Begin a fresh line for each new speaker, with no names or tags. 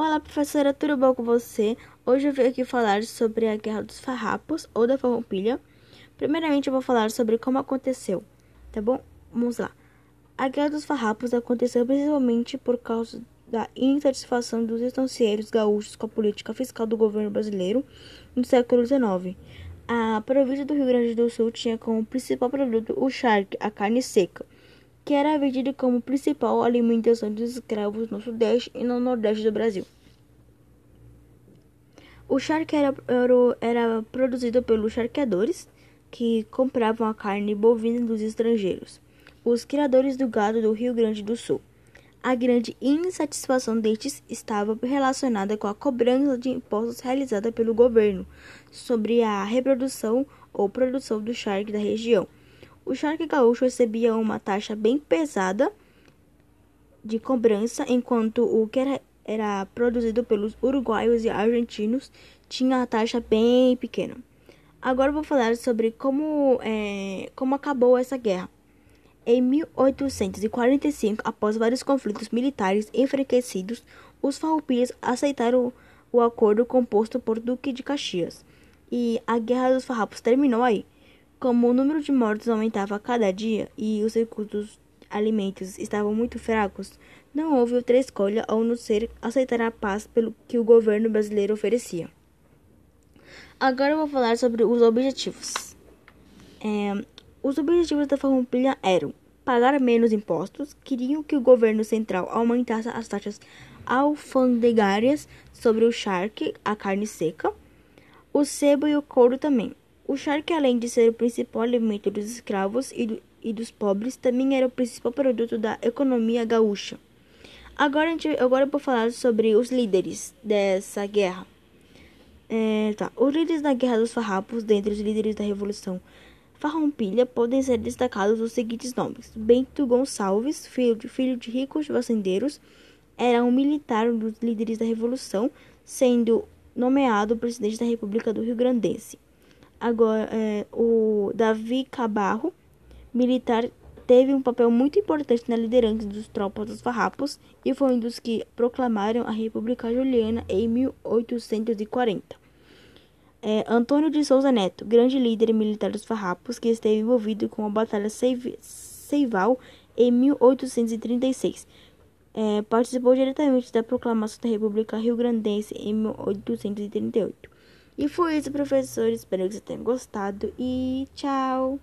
Olá, professora, tudo bom com você? Hoje eu vim aqui falar sobre a Guerra dos Farrapos ou da Farroupilha. Primeiramente, eu vou falar sobre como aconteceu, tá bom? Vamos lá. A Guerra dos Farrapos aconteceu principalmente por causa da insatisfação dos estancieiros gaúchos com a política fiscal do governo brasileiro no século XIX. A província do Rio Grande do Sul tinha como principal produto o charque, a carne seca que era vendido como principal alimentação dos escravos no Sudeste e no Nordeste do Brasil. O charque era, era, produzido pelos charqueadores, que compravam a carne bovina dos estrangeiros, os criadores do gado do Rio Grande do Sul. A grande insatisfação destes estava relacionada com a cobrança de impostos realizada pelo governo sobre a reprodução ou produção do charque da região o charque gaúcho recebia uma taxa bem pesada de cobrança, enquanto o que era, era produzido pelos uruguaios e argentinos tinha a taxa bem pequena. Agora vou falar sobre como, é, como acabou essa guerra. Em 1845, após vários conflitos militares enfraquecidos, os farroupilhas aceitaram o acordo composto por Duque de Caxias. E a Guerra dos Farrapos terminou aí. Como o número de mortos aumentava a cada dia e os recursos alimentos estavam muito fracos, não houve outra escolha ao não ser aceitar a paz pelo que o governo brasileiro oferecia. Agora eu vou falar sobre os objetivos. É, os objetivos da Farroupilha eram pagar menos impostos, queriam que o governo central aumentasse as taxas alfandegárias sobre o charque, a carne seca, o sebo e o couro também. O charque, além de ser o principal alimento dos escravos e, do, e dos pobres, também era o principal produto da economia gaúcha. Agora, gente, agora eu vou falar sobre os líderes dessa guerra. É, tá. Os líderes da Guerra dos Farrapos, dentre os líderes da Revolução Farroupilha, podem ser destacados os seguintes nomes. Bento Gonçalves, filho de, filho de ricos fazendeiros, era um militar dos líderes da Revolução, sendo nomeado presidente da República do Rio Grandense. Agora, é, o Davi Cabarro, militar, teve um papel muito importante na liderança dos tropas dos farrapos e foi um dos que proclamaram a República Juliana em 1840. É, Antônio de Souza Neto, grande líder militar dos farrapos, que esteve envolvido com a Batalha Seival em 1836. É, participou diretamente da proclamação da República Rio Grandense em 1838. E foi isso, professor. Espero que você tenha gostado e tchau!